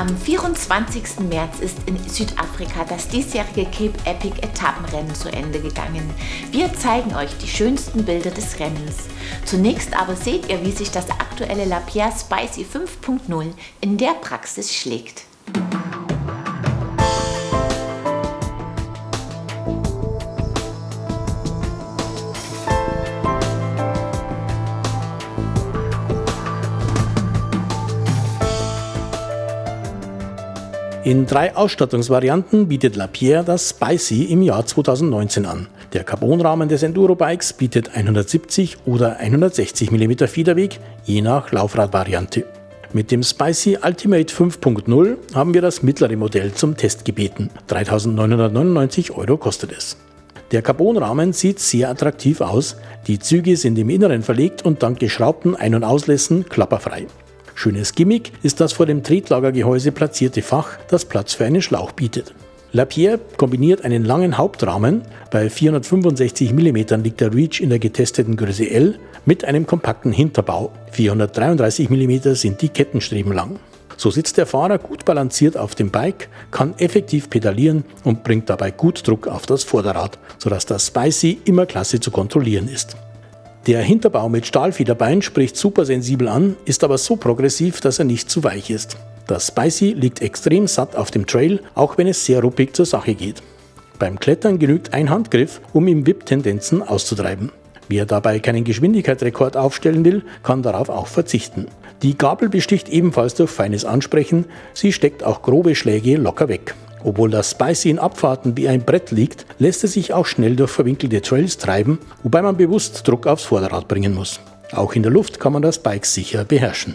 Am 24. März ist in Südafrika das diesjährige Cape Epic Etappenrennen zu Ende gegangen. Wir zeigen euch die schönsten Bilder des Rennens. Zunächst aber seht ihr, wie sich das aktuelle Lapierre Spicy 5.0 in der Praxis schlägt. In drei Ausstattungsvarianten bietet Lapierre das Spicy im Jahr 2019 an. Der Carbonrahmen des Enduro-Bikes bietet 170 oder 160 mm Federweg, je nach Laufradvariante. Mit dem Spicy Ultimate 5.0 haben wir das mittlere Modell zum Test gebeten. 3.999 Euro kostet es. Der Carbonrahmen sieht sehr attraktiv aus. Die Züge sind im Inneren verlegt und dank geschraubten Ein- und Auslässen klapperfrei. Schönes Gimmick ist das vor dem Tretlagergehäuse platzierte Fach, das Platz für einen Schlauch bietet. Lapierre kombiniert einen langen Hauptrahmen, bei 465 mm liegt der Reach in der getesteten Größe L, mit einem kompakten Hinterbau. 433 mm sind die Kettenstreben lang. So sitzt der Fahrer gut balanciert auf dem Bike, kann effektiv pedalieren und bringt dabei gut Druck auf das Vorderrad, sodass das Spicy immer klasse zu kontrollieren ist. Der Hinterbau mit Stahlfederbein spricht super sensibel an, ist aber so progressiv, dass er nicht zu weich ist. Das Spicy liegt extrem satt auf dem Trail, auch wenn es sehr ruppig zur Sache geht. Beim Klettern genügt ein Handgriff, um im WIP Tendenzen auszutreiben. Wer dabei keinen Geschwindigkeitsrekord aufstellen will, kann darauf auch verzichten. Die Gabel besticht ebenfalls durch feines Ansprechen, sie steckt auch grobe Schläge locker weg. Obwohl das Spicy in Abfahrten wie ein Brett liegt, lässt es sich auch schnell durch verwinkelte Trails treiben, wobei man bewusst Druck aufs Vorderrad bringen muss. Auch in der Luft kann man das Bike sicher beherrschen.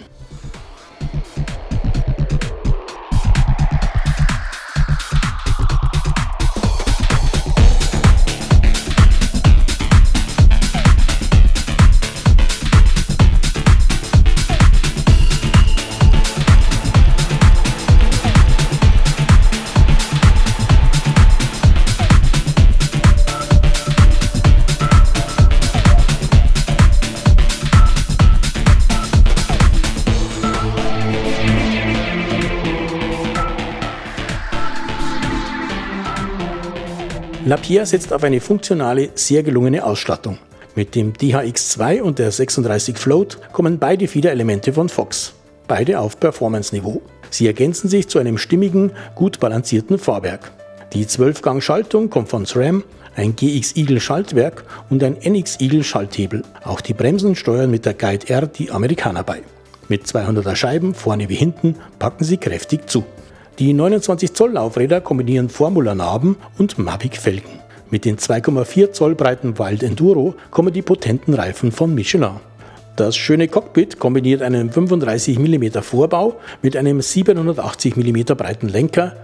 Lapierre setzt auf eine funktionale, sehr gelungene Ausstattung. Mit dem DHX2 und der 36 Float kommen beide Fiederelemente von Fox, beide auf Performance-Niveau. Sie ergänzen sich zu einem stimmigen, gut balancierten Fahrwerk. Die 12-Gang-Schaltung kommt von SRAM, ein GX Eagle Schaltwerk und ein NX Eagle Schalthebel. Auch die Bremsen steuern mit der Guide R die Amerikaner bei. Mit 200er Scheiben, vorne wie hinten, packen sie kräftig zu. Die 29 Zoll Laufräder kombinieren Formula-Narben und Mavic-Felgen. Mit den 2,4 Zoll breiten Wild Enduro kommen die potenten Reifen von Michelin. Das schöne Cockpit kombiniert einen 35 mm Vorbau mit einem 780 mm breiten Lenker.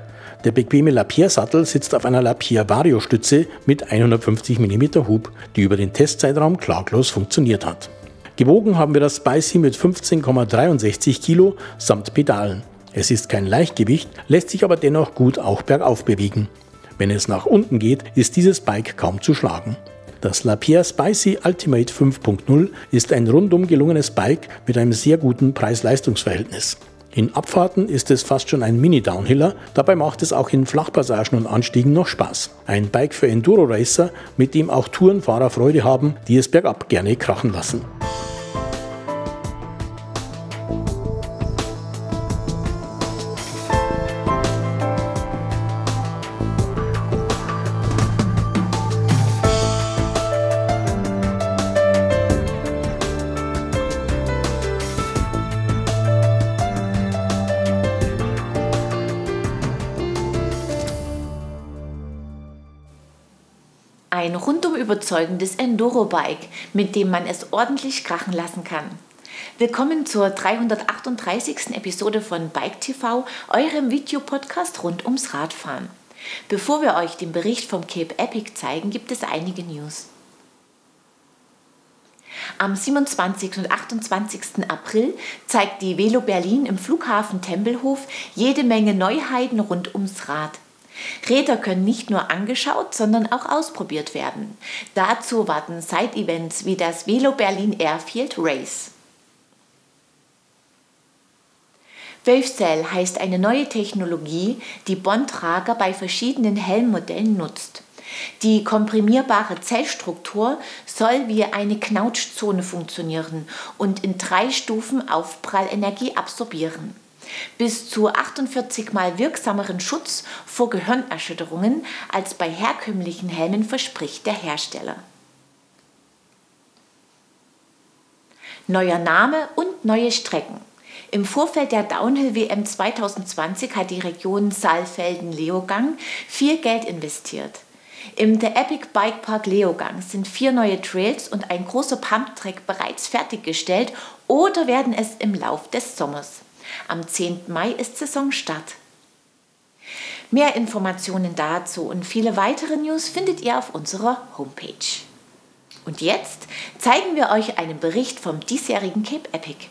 Der bequeme Lapierre-Sattel sitzt auf einer Lapierre-Vario-Stütze mit 150 mm Hub, die über den Testzeitraum klaglos funktioniert hat. Gewogen haben wir das Spicy mit 15,63 Kilo samt Pedalen. Es ist kein Leichtgewicht, lässt sich aber dennoch gut auch bergauf bewegen. Wenn es nach unten geht, ist dieses Bike kaum zu schlagen. Das Lapierre Spicy Ultimate 5.0 ist ein rundum gelungenes Bike mit einem sehr guten Preis-Leistungs-Verhältnis. In Abfahrten ist es fast schon ein Mini-Downhiller, dabei macht es auch in Flachpassagen und Anstiegen noch Spaß. Ein Bike für Enduro-Racer, mit dem auch Tourenfahrer Freude haben, die es bergab gerne krachen lassen. Ein rundum überzeugendes Enduro-Bike, mit dem man es ordentlich krachen lassen kann. Willkommen zur 338. Episode von Bike TV, eurem Videopodcast rund ums Radfahren. Bevor wir euch den Bericht vom Cape Epic zeigen, gibt es einige News. Am 27. und 28. April zeigt die Velo Berlin im Flughafen Tempelhof jede Menge Neuheiten rund ums Rad. Räder können nicht nur angeschaut, sondern auch ausprobiert werden. Dazu warten Side-Events wie das Velo Berlin Airfield Race. Wavecell heißt eine neue Technologie, die Bondtrager bei verschiedenen Helmmodellen nutzt. Die komprimierbare Zellstruktur soll wie eine Knautschzone funktionieren und in drei Stufen Aufprallenergie absorbieren. Bis zu 48 mal wirksameren Schutz vor Gehirnerschütterungen als bei herkömmlichen Helmen verspricht der Hersteller. Neuer Name und neue Strecken. Im Vorfeld der Downhill WM 2020 hat die Region Saalfelden-Leogang viel Geld investiert. Im The Epic Bike Park Leogang sind vier neue Trails und ein großer Pumptrack bereits fertiggestellt oder werden es im Lauf des Sommers. Am 10. Mai ist Saisonstart. Mehr Informationen dazu und viele weitere News findet ihr auf unserer Homepage. Und jetzt zeigen wir euch einen Bericht vom diesjährigen Cape Epic.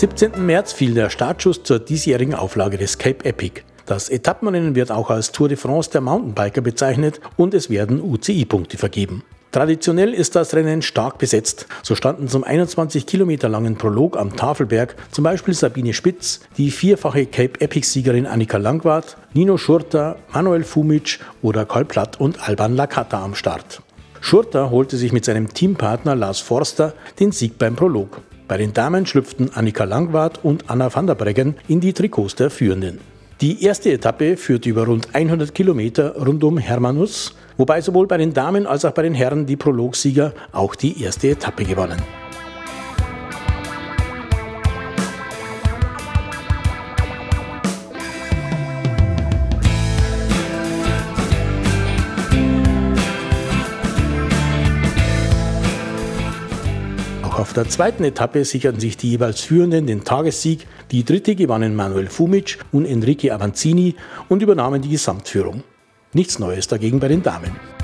17. März fiel der Startschuss zur diesjährigen Auflage des Cape Epic. Das Etappenrennen wird auch als Tour de France der Mountainbiker bezeichnet und es werden UCI-Punkte vergeben. Traditionell ist das Rennen stark besetzt. So standen zum 21 Kilometer langen Prolog am Tafelberg zum Beispiel Sabine Spitz, die vierfache Cape Epic-Siegerin Annika Langwart, Nino Schurter, Manuel Fumic oder Karl Platt und Alban Lakata am Start. Schurter holte sich mit seinem Teampartner Lars Forster den Sieg beim Prolog. Bei den Damen schlüpften Annika Langwart und Anna van der Breggen in die Trikots der Führenden. Die erste Etappe führte über rund 100 Kilometer rund um Hermanus, wobei sowohl bei den Damen als auch bei den Herren die Prologsieger auch die erste Etappe gewannen. Der zweiten Etappe sicherten sich die jeweils Führenden den Tagessieg. Die dritte gewannen Manuel Fumic und Enrique Avanzini und übernahmen die Gesamtführung. Nichts Neues dagegen bei den Damen.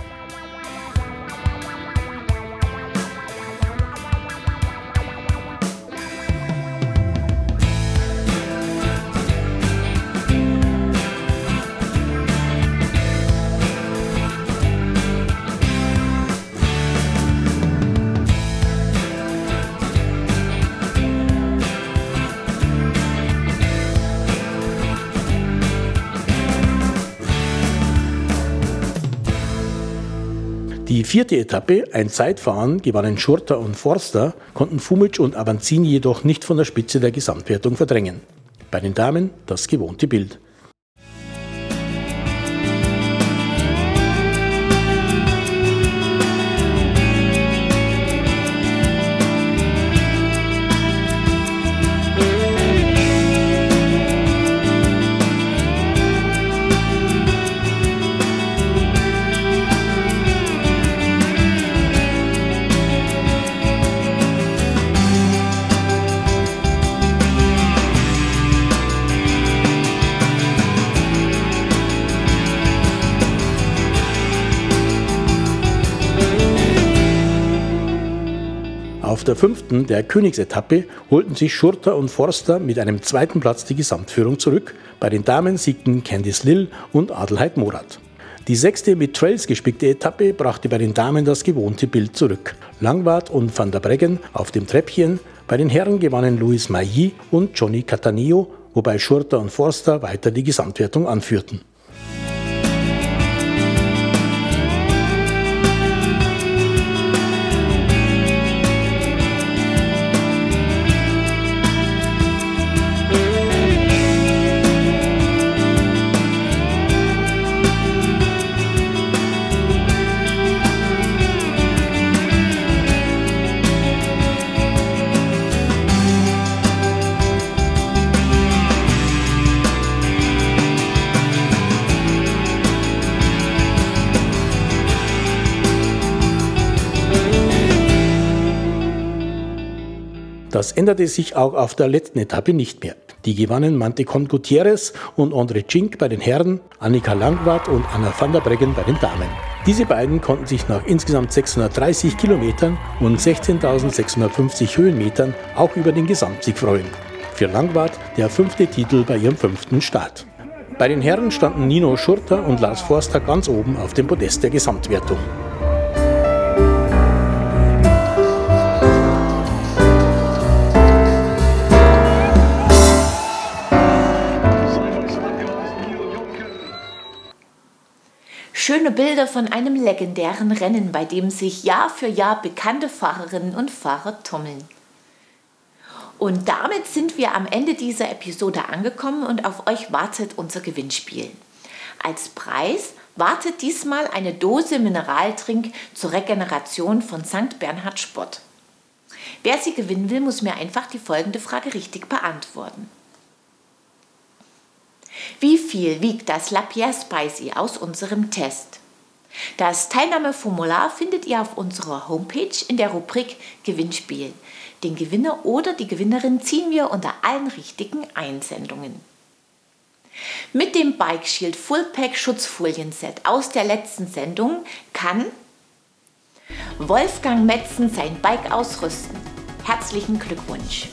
Die vierte Etappe, ein Zeitfahren, gewannen Schurter und Forster, konnten Fumic und Avanzini jedoch nicht von der Spitze der Gesamtwertung verdrängen. Bei den Damen das gewohnte Bild. Auf der fünften, der Königsetappe, holten sich Schurter und Forster mit einem zweiten Platz die Gesamtführung zurück. Bei den Damen siegten Candice Lill und Adelheid Morat. Die sechste mit Trails gespickte Etappe brachte bei den Damen das gewohnte Bild zurück. Langwart und Van der Breggen auf dem Treppchen. Bei den Herren gewannen Louis Mailly und Johnny Cataneo, wobei Schurter und Forster weiter die Gesamtwertung anführten. Das änderte sich auch auf der letzten Etappe nicht mehr. Die gewannen Mantekon Gutierrez und André Cink bei den Herren, Annika Langwart und Anna van der Breggen bei den Damen. Diese beiden konnten sich nach insgesamt 630 Kilometern und 16.650 Höhenmetern auch über den Gesamtsieg freuen. Für Langwart der fünfte Titel bei ihrem fünften Start. Bei den Herren standen Nino Schurter und Lars Forster ganz oben auf dem Podest der Gesamtwertung. Schöne Bilder von einem legendären Rennen, bei dem sich Jahr für Jahr bekannte Fahrerinnen und Fahrer tummeln. Und damit sind wir am Ende dieser Episode angekommen und auf euch wartet unser Gewinnspiel. Als Preis wartet diesmal eine Dose Mineraltrink zur Regeneration von St. Bernhard Sport. Wer sie gewinnen will, muss mir einfach die folgende Frage richtig beantworten. Wie viel wiegt das Lapierre Spicy aus unserem Test? Das Teilnahmeformular findet ihr auf unserer Homepage in der Rubrik Gewinnspiel. Den Gewinner oder die Gewinnerin ziehen wir unter allen richtigen Einsendungen. Mit dem Bike Shield Full Pack Schutzfolienset aus der letzten Sendung kann Wolfgang Metzen sein Bike ausrüsten. Herzlichen Glückwunsch!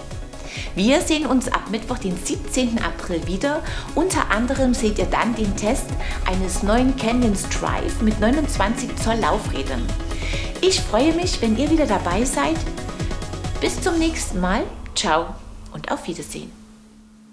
Wir sehen uns ab Mittwoch, den 17. April wieder. Unter anderem seht ihr dann den Test eines neuen Canyons Drive mit 29 Zoll Laufrädern. Ich freue mich, wenn ihr wieder dabei seid. Bis zum nächsten Mal. Ciao und auf Wiedersehen.